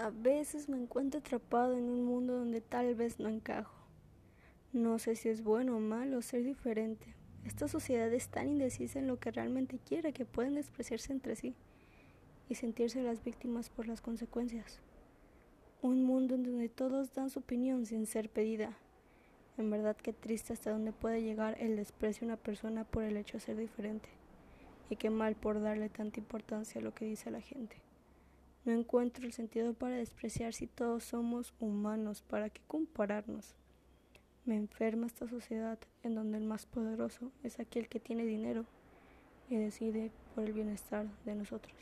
A veces me encuentro atrapado en un mundo donde tal vez no encajo. No sé si es bueno o malo ser diferente. Esta sociedad es tan indecisa en lo que realmente quiere que pueden despreciarse entre sí y sentirse las víctimas por las consecuencias. Un mundo en donde todos dan su opinión sin ser pedida. En verdad que triste hasta donde puede llegar el desprecio a una persona por el hecho de ser diferente. Y qué mal por darle tanta importancia a lo que dice la gente. No encuentro el sentido para despreciar si todos somos humanos, ¿para qué compararnos? Me enferma esta sociedad en donde el más poderoso es aquel que tiene dinero y decide por el bienestar de nosotros.